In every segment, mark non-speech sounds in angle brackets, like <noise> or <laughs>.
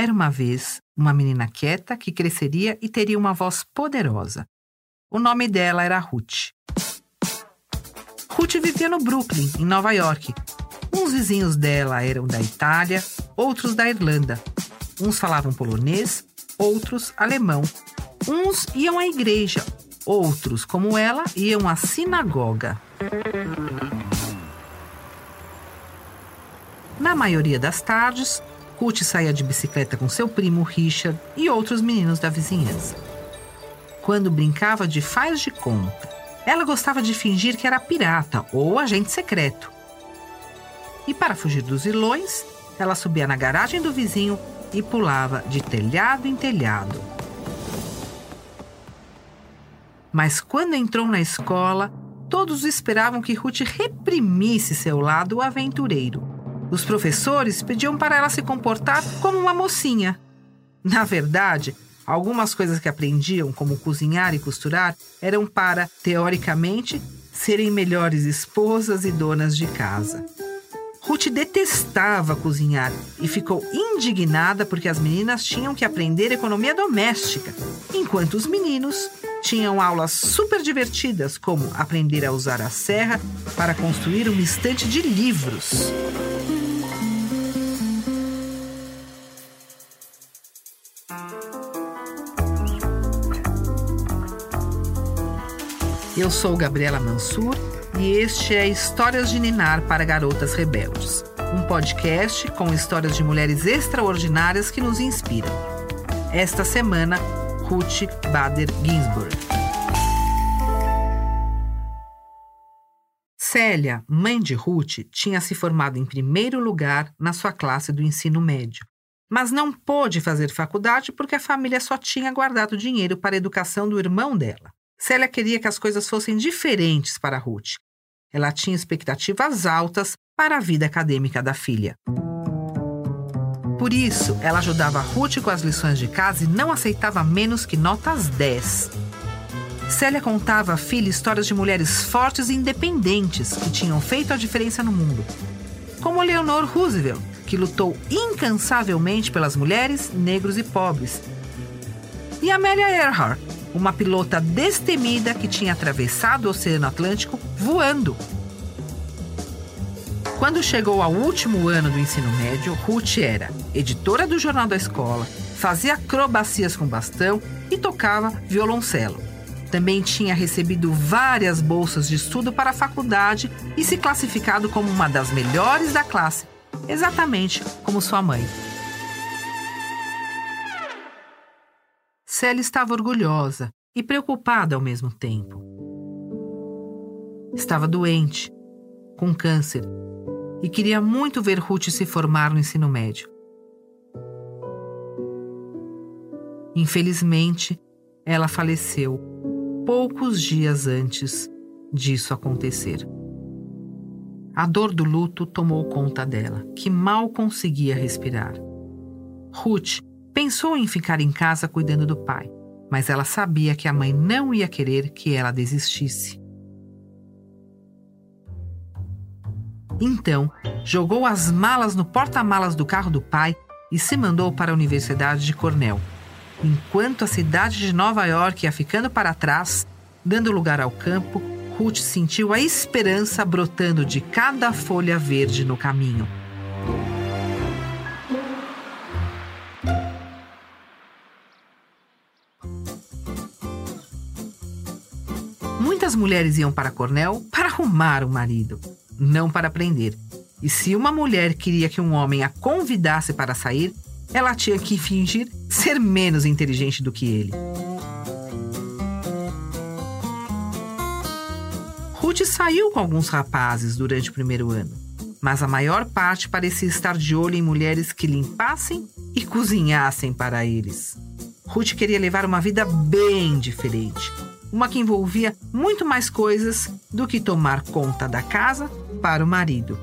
Era uma vez uma menina quieta que cresceria e teria uma voz poderosa. O nome dela era Ruth. Ruth vivia no Brooklyn, em Nova York. Uns vizinhos dela eram da Itália, outros da Irlanda. Uns falavam polonês, outros alemão. Uns iam à igreja, outros, como ela, iam à sinagoga. Na maioria das tardes, Ruth saía de bicicleta com seu primo Richard e outros meninos da vizinhança. Quando brincava de faz de conta ela gostava de fingir que era pirata ou agente secreto. E para fugir dos vilões, ela subia na garagem do vizinho e pulava de telhado em telhado. Mas quando entrou na escola, todos esperavam que Ruth reprimisse seu lado aventureiro. Os professores pediam para ela se comportar como uma mocinha. Na verdade, Algumas coisas que aprendiam, como cozinhar e costurar, eram para, teoricamente, serem melhores esposas e donas de casa. Ruth detestava cozinhar e ficou indignada porque as meninas tinham que aprender economia doméstica, enquanto os meninos tinham aulas super divertidas, como aprender a usar a serra para construir uma estante de livros. Eu sou Gabriela Mansur e este é Histórias de Ninar para Garotas Rebeldes, um podcast com histórias de mulheres extraordinárias que nos inspiram. Esta semana, Ruth Bader Ginsburg. Célia, mãe de Ruth, tinha se formado em primeiro lugar na sua classe do ensino médio, mas não pôde fazer faculdade porque a família só tinha guardado dinheiro para a educação do irmão dela. Célia queria que as coisas fossem diferentes para Ruth. Ela tinha expectativas altas para a vida acadêmica da filha. Por isso, ela ajudava Ruth com as lições de casa e não aceitava menos que notas 10. Célia contava à filha histórias de mulheres fortes e independentes que tinham feito a diferença no mundo. Como Leonor Roosevelt, que lutou incansavelmente pelas mulheres, negros e pobres. E Amélia Earhart, uma pilota destemida que tinha atravessado o Oceano Atlântico voando. Quando chegou ao último ano do ensino médio, Ruth era editora do jornal da escola, fazia acrobacias com bastão e tocava violoncelo. Também tinha recebido várias bolsas de estudo para a faculdade e se classificado como uma das melhores da classe, exatamente como sua mãe. Célia estava orgulhosa e preocupada ao mesmo tempo. Estava doente, com câncer, e queria muito ver Ruth se formar no ensino médio. Infelizmente, ela faleceu poucos dias antes disso acontecer. A dor do luto tomou conta dela, que mal conseguia respirar. Ruth Pensou em ficar em casa cuidando do pai, mas ela sabia que a mãe não ia querer que ela desistisse. Então, jogou as malas no porta-malas do carro do pai e se mandou para a Universidade de Cornell. Enquanto a cidade de Nova York ia ficando para trás, dando lugar ao campo, Ruth sentiu a esperança brotando de cada folha verde no caminho. Mulheres iam para Cornell para arrumar um marido, não para aprender. E se uma mulher queria que um homem a convidasse para sair, ela tinha que fingir ser menos inteligente do que ele. Ruth saiu com alguns rapazes durante o primeiro ano, mas a maior parte parecia estar de olho em mulheres que limpassem e cozinhassem para eles. Ruth queria levar uma vida bem diferente, uma que envolvia muito mais coisas do que tomar conta da casa para o marido.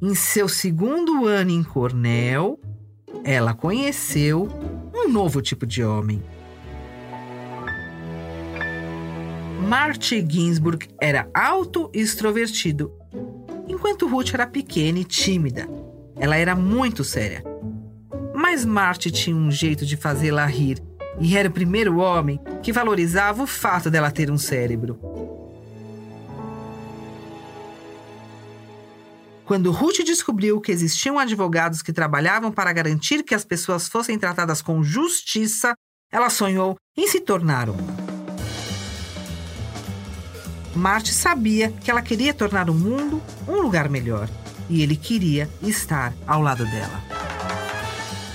Em seu segundo ano em Cornell, ela conheceu um novo tipo de homem. Marty Ginsburg era alto e extrovertido, enquanto Ruth era pequena e tímida. Ela era muito séria. Mas Marty tinha um jeito de fazê-la rir e era o primeiro homem que valorizava o fato dela ter um cérebro. Quando Ruth descobriu que existiam advogados que trabalhavam para garantir que as pessoas fossem tratadas com justiça, ela sonhou em se tornar um. Marte sabia que ela queria tornar o mundo um lugar melhor e ele queria estar ao lado dela.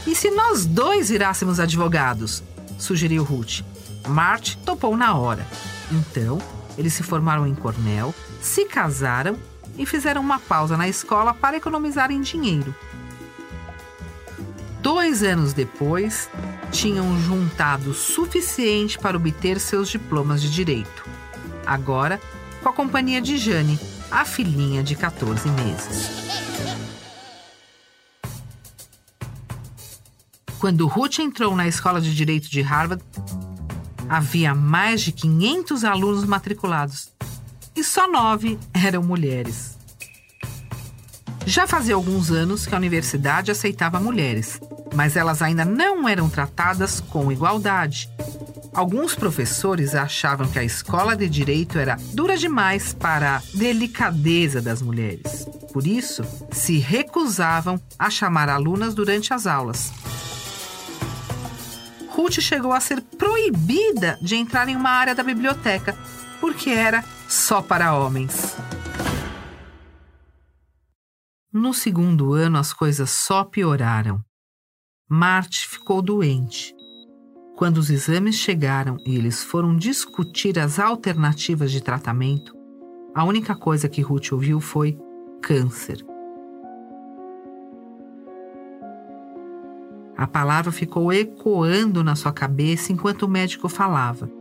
E se nós dois virássemos advogados? Sugeriu Ruth. Marte topou na hora. Então, eles se formaram em Cornell, se casaram e fizeram uma pausa na escola para economizarem dinheiro. Dois anos depois, tinham juntado o suficiente para obter seus diplomas de direito. Agora, com a companhia de Jane, a filhinha de 14 meses. Quando Ruth entrou na escola de direito de Harvard, havia mais de 500 alunos matriculados e só nove eram mulheres. Já fazia alguns anos que a universidade aceitava mulheres, mas elas ainda não eram tratadas com igualdade. Alguns professores achavam que a escola de direito era dura demais para a delicadeza das mulheres. Por isso, se recusavam a chamar alunas durante as aulas. Ruth chegou a ser proibida de entrar em uma área da biblioteca, porque era só para homens. No segundo ano, as coisas só pioraram. Marte ficou doente. Quando os exames chegaram e eles foram discutir as alternativas de tratamento, a única coisa que Ruth ouviu foi câncer. A palavra ficou ecoando na sua cabeça enquanto o médico falava.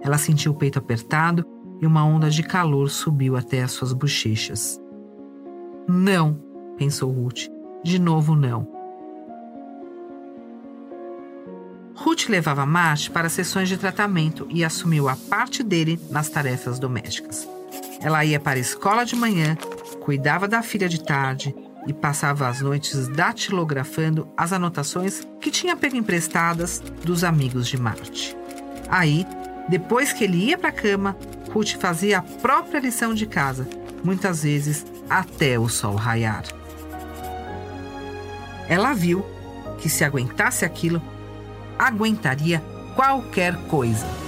Ela sentiu o peito apertado e uma onda de calor subiu até as suas bochechas. Não, pensou Ruth. De novo, não. Ruth levava March para sessões de tratamento e assumiu a parte dele nas tarefas domésticas. Ela ia para a escola de manhã, cuidava da filha de tarde e passava as noites datilografando as anotações que tinha pego emprestadas dos amigos de Marte. Aí, depois que ele ia para a cama, Ruth fazia a própria lição de casa, muitas vezes até o sol raiar. Ela viu que se aguentasse aquilo, aguentaria qualquer coisa.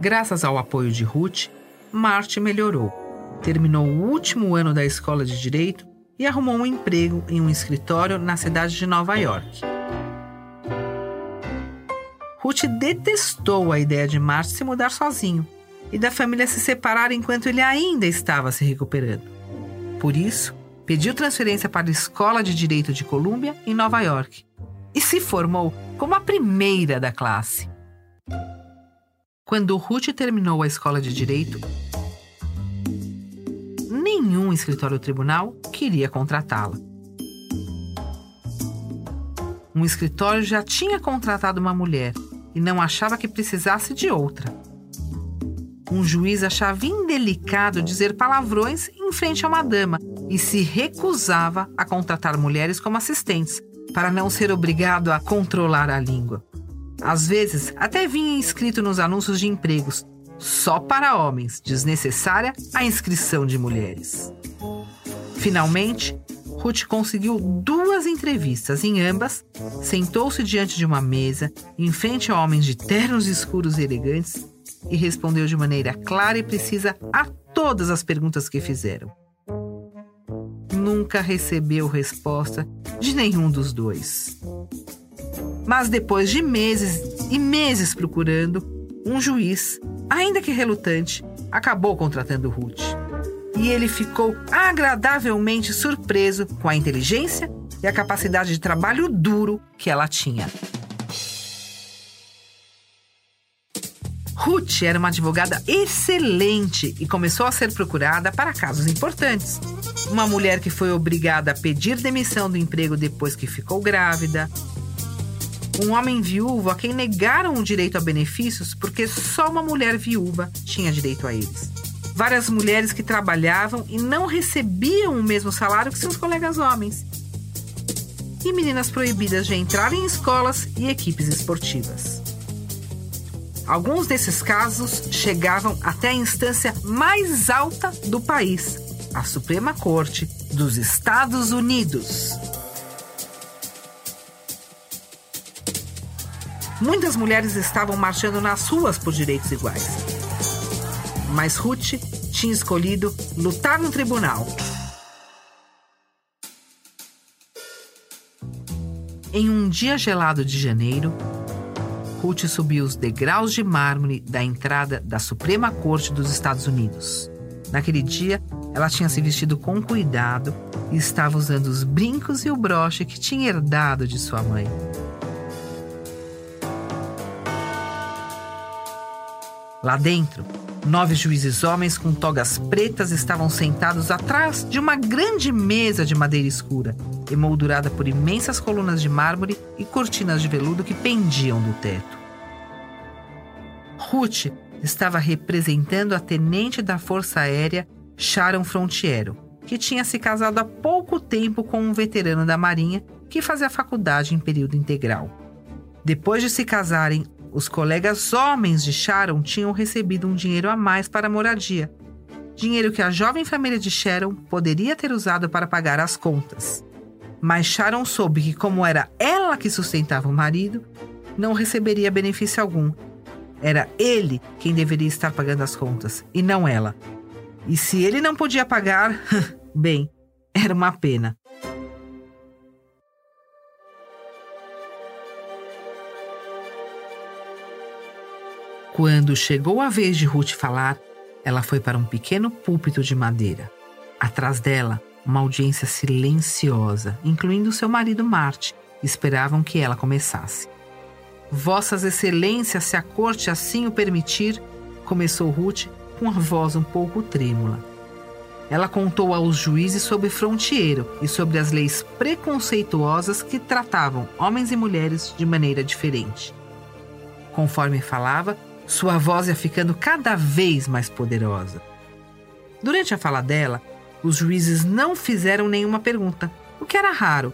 Graças ao apoio de Ruth, Marte melhorou. Terminou o último ano da escola de direito e arrumou um emprego em um escritório na cidade de Nova York. Ruth detestou a ideia de Marte se mudar sozinho e da família se separar enquanto ele ainda estava se recuperando. Por isso, pediu transferência para a Escola de Direito de Colômbia, em Nova York, e se formou como a primeira da classe. Quando Ruth terminou a escola de direito, nenhum escritório tribunal queria contratá-la. Um escritório já tinha contratado uma mulher e não achava que precisasse de outra. Um juiz achava indelicado dizer palavrões em frente a uma dama e se recusava a contratar mulheres como assistentes, para não ser obrigado a controlar a língua. Às vezes, até vinha escrito nos anúncios de empregos: só para homens, desnecessária a inscrição de mulheres. Finalmente, Ruth conseguiu duas entrevistas. Em ambas, sentou-se diante de uma mesa, em frente a homens de ternos escuros e elegantes, e respondeu de maneira clara e precisa a todas as perguntas que fizeram. Nunca recebeu resposta de nenhum dos dois. Mas depois de meses e meses procurando, um juiz, ainda que relutante, acabou contratando Ruth. E ele ficou agradavelmente surpreso com a inteligência e a capacidade de trabalho duro que ela tinha. Ruth era uma advogada excelente e começou a ser procurada para casos importantes. Uma mulher que foi obrigada a pedir demissão do emprego depois que ficou grávida. Um homem viúvo a quem negaram o direito a benefícios porque só uma mulher viúva tinha direito a eles. Várias mulheres que trabalhavam e não recebiam o mesmo salário que seus colegas homens. E meninas proibidas de entrar em escolas e equipes esportivas. Alguns desses casos chegavam até a instância mais alta do país, a Suprema Corte dos Estados Unidos. Muitas mulheres estavam marchando nas ruas por direitos iguais. Mas Ruth tinha escolhido lutar no tribunal. Em um dia gelado de janeiro, Ruth subiu os degraus de mármore da entrada da Suprema Corte dos Estados Unidos. Naquele dia, ela tinha se vestido com cuidado e estava usando os brincos e o broche que tinha herdado de sua mãe. Lá dentro, nove juízes homens com togas pretas estavam sentados atrás de uma grande mesa de madeira escura, emoldurada por imensas colunas de mármore e cortinas de veludo que pendiam do teto. Ruth estava representando a tenente da Força Aérea Sharon Frontiero, que tinha se casado há pouco tempo com um veterano da Marinha que fazia faculdade em período integral. Depois de se casarem, os colegas homens de Sharon tinham recebido um dinheiro a mais para a moradia, dinheiro que a jovem família de Sharon poderia ter usado para pagar as contas. Mas Sharon soube que, como era ela que sustentava o marido, não receberia benefício algum. Era ele quem deveria estar pagando as contas, e não ela. E se ele não podia pagar, <laughs> bem, era uma pena. Quando chegou a vez de Ruth falar, ela foi para um pequeno púlpito de madeira. Atrás dela, uma audiência silenciosa, incluindo seu marido Marte, esperavam que ela começasse. Vossas Excelências, se a corte assim o permitir, começou Ruth com a voz um pouco trêmula. Ela contou aos juízes sobre fronteiro e sobre as leis preconceituosas que tratavam homens e mulheres de maneira diferente. Conforme falava, sua voz ia ficando cada vez mais poderosa. Durante a fala dela, os juízes não fizeram nenhuma pergunta, o que era raro.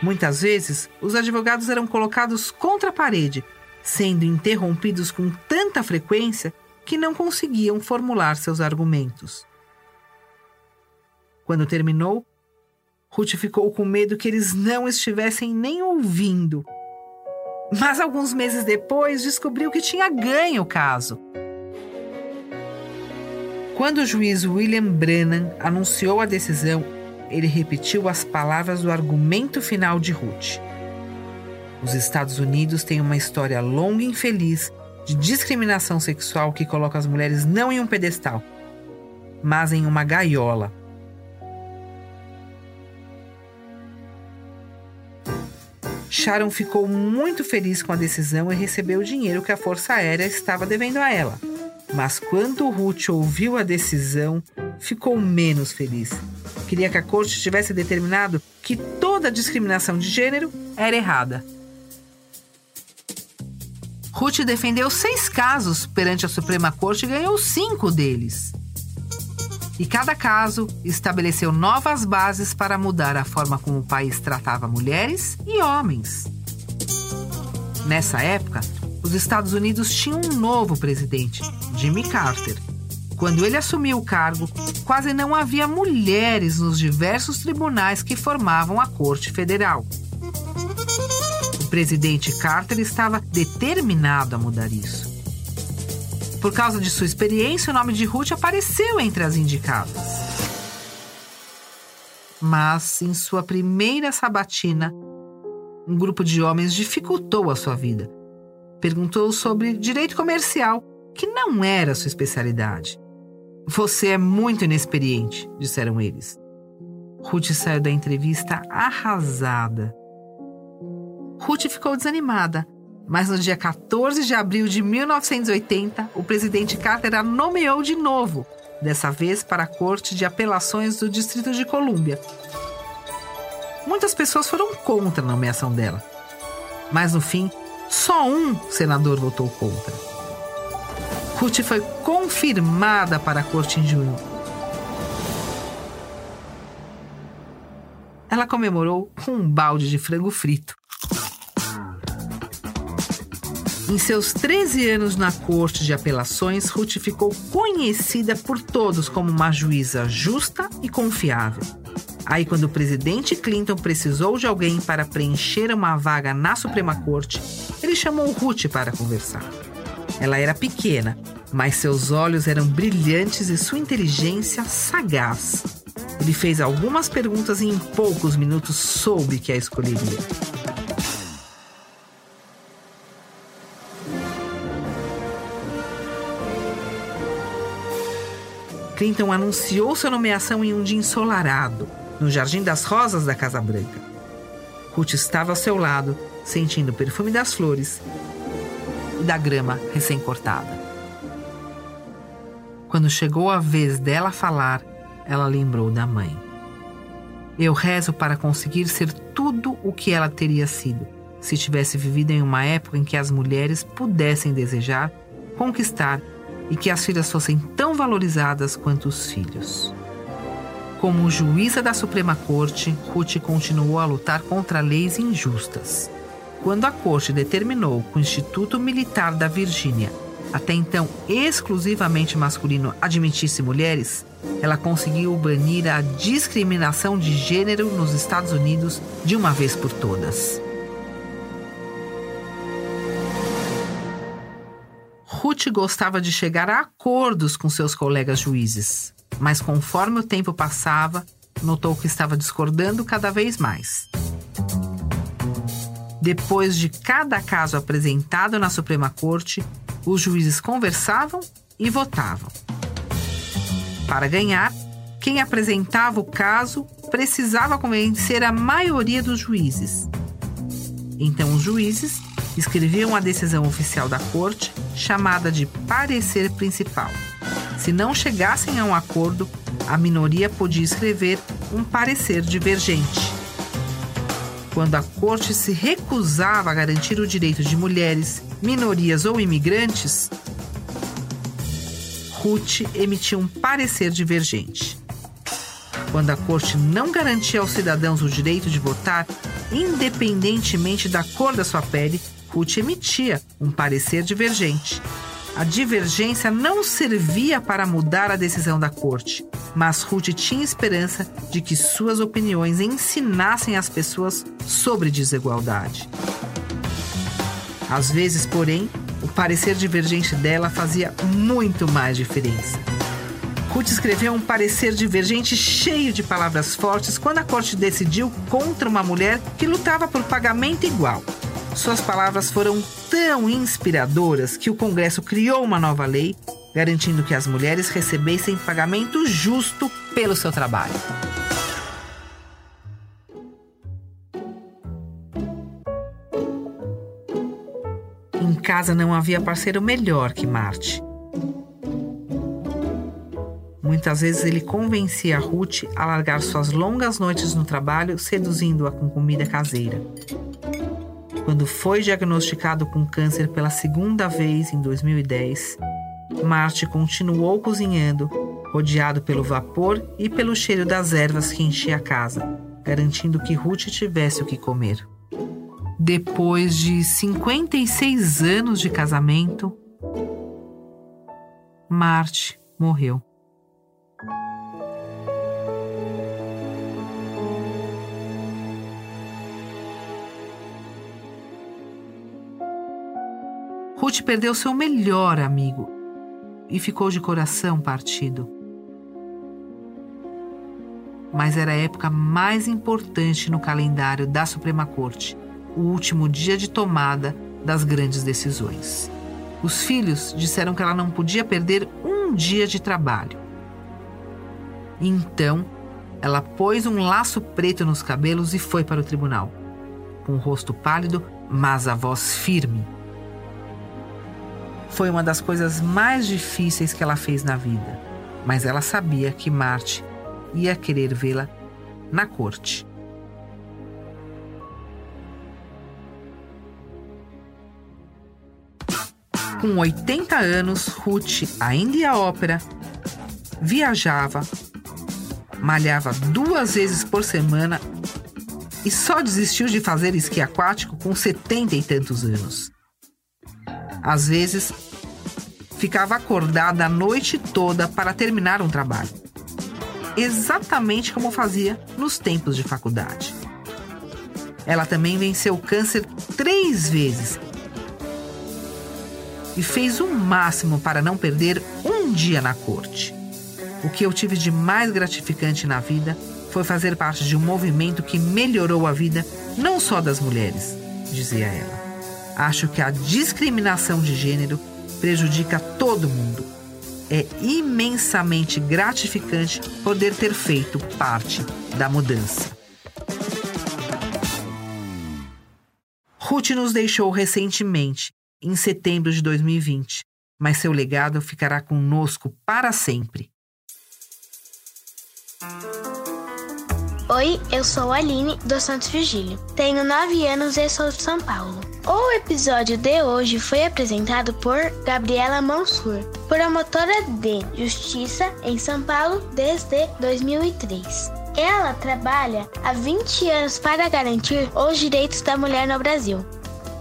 Muitas vezes, os advogados eram colocados contra a parede, sendo interrompidos com tanta frequência que não conseguiam formular seus argumentos. Quando terminou, Ruth ficou com medo que eles não estivessem nem ouvindo. Mas alguns meses depois descobriu que tinha ganho o caso. Quando o juiz William Brennan anunciou a decisão, ele repetiu as palavras do argumento final de Ruth. Os Estados Unidos têm uma história longa e infeliz de discriminação sexual que coloca as mulheres não em um pedestal, mas em uma gaiola. Sharon ficou muito feliz com a decisão e recebeu o dinheiro que a Força Aérea estava devendo a ela. Mas quando Ruth ouviu a decisão, ficou menos feliz. Queria que a corte tivesse determinado que toda discriminação de gênero era errada. Ruth defendeu seis casos perante a Suprema Corte e ganhou cinco deles. E cada caso estabeleceu novas bases para mudar a forma como o país tratava mulheres e homens. Nessa época, os Estados Unidos tinham um novo presidente, Jimmy Carter. Quando ele assumiu o cargo, quase não havia mulheres nos diversos tribunais que formavam a Corte Federal. O presidente Carter estava determinado a mudar isso. Por causa de sua experiência, o nome de Ruth apareceu entre as indicadas. Mas, em sua primeira sabatina, um grupo de homens dificultou a sua vida. Perguntou sobre direito comercial, que não era sua especialidade. Você é muito inexperiente, disseram eles. Ruth saiu da entrevista arrasada. Ruth ficou desanimada, mas no dia 14 de abril de 1980, o presidente Carter a nomeou de novo, dessa vez para a Corte de Apelações do Distrito de Colômbia. Muitas pessoas foram contra a nomeação dela, mas no fim, só um senador votou contra. Ruth foi confirmada para a corte em junho. Ela comemorou com um balde de frango frito. Em seus 13 anos na Corte de Apelações, Ruth ficou conhecida por todos como uma juíza justa e confiável. Aí, quando o presidente Clinton precisou de alguém para preencher uma vaga na Suprema Corte, ele chamou Ruth para conversar. Ela era pequena, mas seus olhos eram brilhantes e sua inteligência sagaz. Ele fez algumas perguntas e em poucos minutos soube que a escolheria. Clinton anunciou sua nomeação em um dia ensolarado, no Jardim das Rosas da Casa Branca. Ruth estava ao seu lado, sentindo o perfume das flores e da grama recém-cortada. Quando chegou a vez dela falar, ela lembrou da mãe. Eu rezo para conseguir ser tudo o que ela teria sido, se tivesse vivido em uma época em que as mulheres pudessem desejar, conquistar e que as filhas fossem tão valorizadas quanto os filhos. Como juíza da Suprema Corte, Ruth continuou a lutar contra leis injustas. Quando a Corte determinou que o Instituto Militar da Virgínia, até então exclusivamente masculino, admitisse mulheres, ela conseguiu banir a discriminação de gênero nos Estados Unidos de uma vez por todas. Gostava de chegar a acordos com seus colegas juízes, mas conforme o tempo passava, notou que estava discordando cada vez mais. Depois de cada caso apresentado na Suprema Corte, os juízes conversavam e votavam. Para ganhar, quem apresentava o caso precisava convencer a maioria dos juízes. Então, os juízes escreviam a decisão oficial da corte, chamada de parecer principal. Se não chegassem a um acordo, a minoria podia escrever um parecer divergente. Quando a corte se recusava a garantir o direito de mulheres, minorias ou imigrantes, Ruth emitia um parecer divergente. Quando a corte não garantia aos cidadãos o direito de votar, independentemente da cor da sua pele, Ruth emitia um parecer divergente. A divergência não servia para mudar a decisão da corte, mas Ruth tinha esperança de que suas opiniões ensinassem as pessoas sobre desigualdade. Às vezes, porém, o parecer divergente dela fazia muito mais diferença. Ruth escreveu um parecer divergente cheio de palavras fortes quando a corte decidiu contra uma mulher que lutava por pagamento igual. Suas palavras foram tão inspiradoras que o Congresso criou uma nova lei garantindo que as mulheres recebessem pagamento justo pelo seu trabalho. Em casa não havia parceiro melhor que Marte. Muitas vezes ele convencia Ruth a largar suas longas noites no trabalho, seduzindo-a com comida caseira. Quando foi diagnosticado com câncer pela segunda vez em 2010, Marte continuou cozinhando rodeado pelo vapor e pelo cheiro das ervas que enchia a casa, garantindo que Ruth tivesse o que comer. Depois de 56 anos de casamento, Marte morreu. Perdeu seu melhor amigo e ficou de coração partido. Mas era a época mais importante no calendário da Suprema Corte, o último dia de tomada das grandes decisões. Os filhos disseram que ela não podia perder um dia de trabalho. Então, ela pôs um laço preto nos cabelos e foi para o tribunal, com o rosto pálido, mas a voz firme foi uma das coisas mais difíceis que ela fez na vida, mas ela sabia que Marte ia querer vê-la na corte. Com 80 anos, Ruth ainda ia à ópera, viajava, malhava duas vezes por semana e só desistiu de fazer esqui aquático com setenta e tantos anos. Às vezes, ficava acordada a noite toda para terminar um trabalho. Exatamente como fazia nos tempos de faculdade. Ela também venceu o câncer três vezes e fez o máximo para não perder um dia na corte. O que eu tive de mais gratificante na vida foi fazer parte de um movimento que melhorou a vida não só das mulheres, dizia ela. Acho que a discriminação de gênero prejudica todo mundo. É imensamente gratificante poder ter feito parte da mudança. Ruth nos deixou recentemente, em setembro de 2020, mas seu legado ficará conosco para sempre. Oi, eu sou a Aline dos Santos Virgílio. Tenho 9 anos e sou de São Paulo. O episódio de hoje foi apresentado por Gabriela Mansur, promotora de justiça em São Paulo desde 2003. Ela trabalha há 20 anos para garantir os direitos da mulher no Brasil.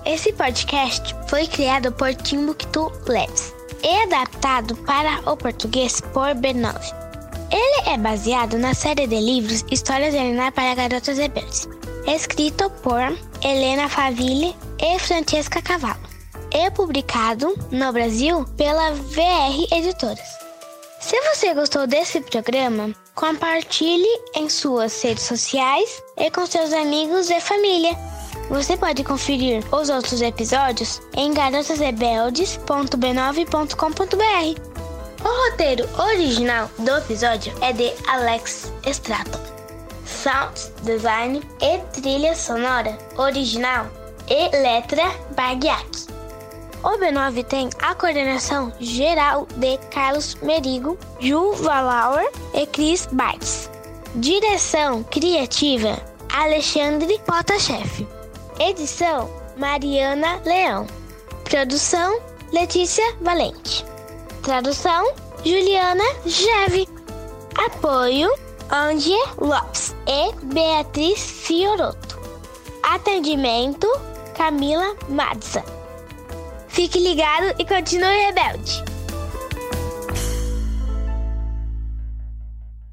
Esse podcast foi criado por Timbuktu Labs e adaptado para o português por B9. Ele é baseado na série de livros Histórias de Helena para Garotas Rebeldes, escrito por Helena Faville e Francesca Cavallo, e publicado no Brasil pela VR Editoras. Se você gostou desse programa, compartilhe em suas redes sociais e com seus amigos e família. Você pode conferir os outros episódios em garotasrebeldes.b9.com.br. O roteiro original do episódio é de Alex Stratton. Sound design e trilha sonora original e letra Bagiak. O B9 tem a coordenação geral de Carlos Merigo, Ju Valauer e Chris Bites. Direção criativa Alexandre Potashev. Edição Mariana Leão. Produção Letícia Valente. Tradução: Juliana Jeve. Apoio: Angie Lopes e Beatriz Fioroto. Atendimento: Camila Madsa. Fique ligado e continue rebelde.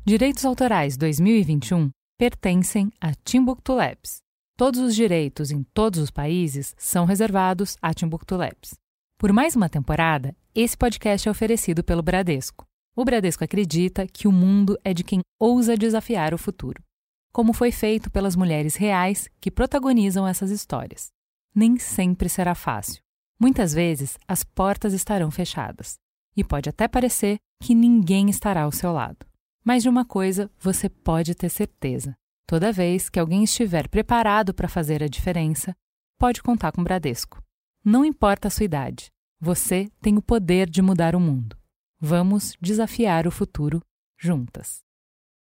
Direitos Autorais 2021 pertencem a Timbuktu Labs. Todos os direitos em todos os países são reservados a Timbuktu Labs. Por mais uma temporada, esse podcast é oferecido pelo Bradesco. O Bradesco acredita que o mundo é de quem ousa desafiar o futuro, como foi feito pelas mulheres reais que protagonizam essas histórias. Nem sempre será fácil. Muitas vezes as portas estarão fechadas e pode até parecer que ninguém estará ao seu lado. Mas de uma coisa você pode ter certeza: toda vez que alguém estiver preparado para fazer a diferença, pode contar com o Bradesco. Não importa a sua idade, você tem o poder de mudar o mundo. Vamos desafiar o futuro juntas.